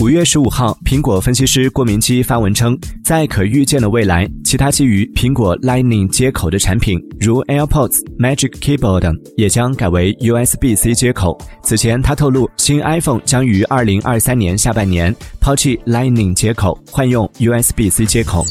五月十五号苹果分析师郭明基发文称在可预见的未来其他基于苹果 lightning 接口的产品如 airpods magic keyboard 等也将改为 usb c 接口。此前他透露新 iphone 将于二零二三年下半年抛弃 lightning 接口换用 usb c 接口。